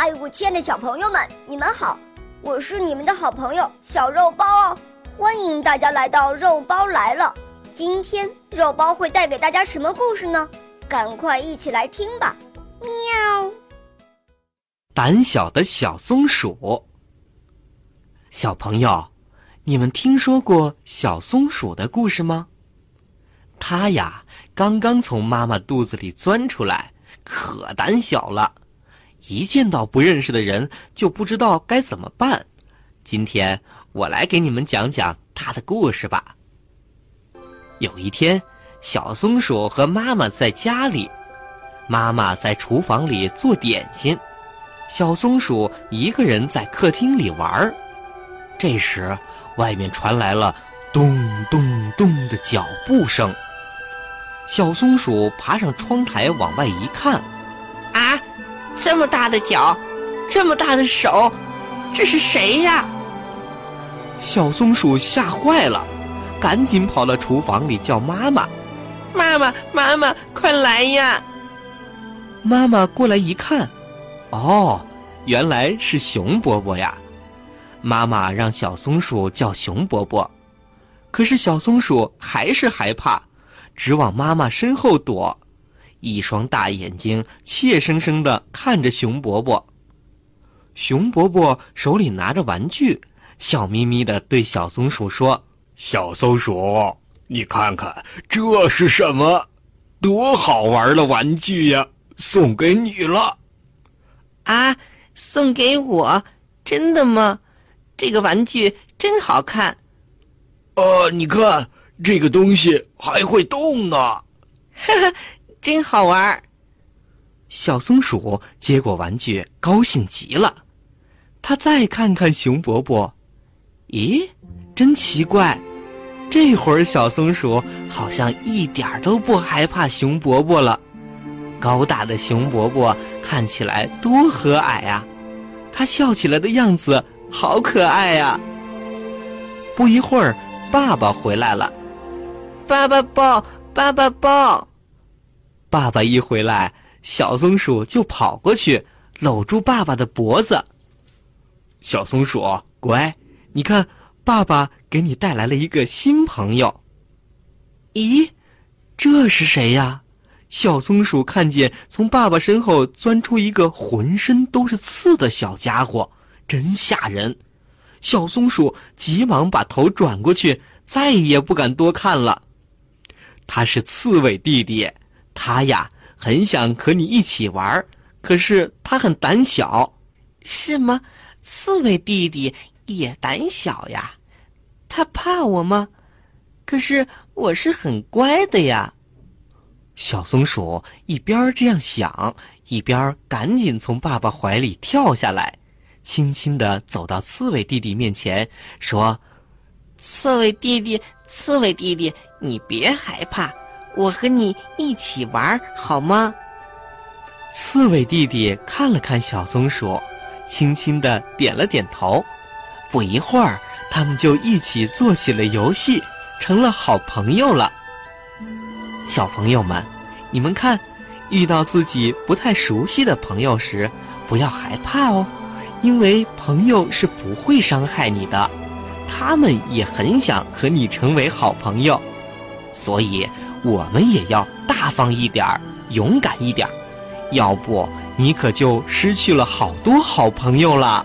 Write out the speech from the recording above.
嗨，我亲爱的小朋友们，你们好！我是你们的好朋友小肉包哦，欢迎大家来到肉包来了。今天肉包会带给大家什么故事呢？赶快一起来听吧！喵。胆小的小松鼠。小朋友，你们听说过小松鼠的故事吗？它呀，刚刚从妈妈肚子里钻出来，可胆小了，一见到不认识的人就不知道该怎么办。今天我来给你们讲讲他的故事吧。有一天，小松鼠和妈妈在家里，妈妈在厨房里做点心，小松鼠一个人在客厅里玩儿。这时，外面传来了咚咚咚的脚步声。小松鼠爬上窗台往外一看，这么大的脚，这么大的手，这是谁呀？小松鼠吓坏了。赶紧跑到厨房里叫妈妈，妈妈，妈妈，快来呀！妈妈过来一看，哦，原来是熊伯伯呀！妈妈让小松鼠叫熊伯伯，可是小松鼠还是害怕，直往妈妈身后躲，一双大眼睛怯生生的看着熊伯伯。熊伯伯手里拿着玩具，笑眯眯的对小松鼠说。小松鼠，你看看这是什么？多好玩的玩具呀！送给你了。啊，送给我？真的吗？这个玩具真好看。呃，你看这个东西还会动呢。哈哈，真好玩。小松鼠接过玩具，高兴极了。他再看看熊伯伯，咦，真奇怪。这会儿，小松鼠好像一点都不害怕熊伯伯了。高大的熊伯伯看起来多和蔼呀，他笑起来的样子好可爱呀。不一会儿，爸爸回来了，爸爸抱，爸爸抱。爸爸一回来，小松鼠就跑过去搂住爸爸的脖子。小松鼠，乖，你看。爸爸给你带来了一个新朋友。咦，这是谁呀？小松鼠看见从爸爸身后钻出一个浑身都是刺的小家伙，真吓人。小松鼠急忙把头转过去，再也不敢多看了。他是刺猬弟弟，他呀很想和你一起玩，可是他很胆小。是吗？刺猬弟弟也胆小呀？他怕我吗？可是我是很乖的呀。小松鼠一边这样想，一边赶紧从爸爸怀里跳下来，轻轻的走到刺猬弟弟面前，说：“刺猬弟弟，刺猬弟弟，你别害怕，我和你一起玩好吗？”刺猬弟弟看了看小松鼠，轻轻的点了点头。不一会儿。他们就一起做起了游戏，成了好朋友了。小朋友们，你们看，遇到自己不太熟悉的朋友时，不要害怕哦，因为朋友是不会伤害你的，他们也很想和你成为好朋友，所以我们也要大方一点儿，勇敢一点儿，要不你可就失去了好多好朋友了。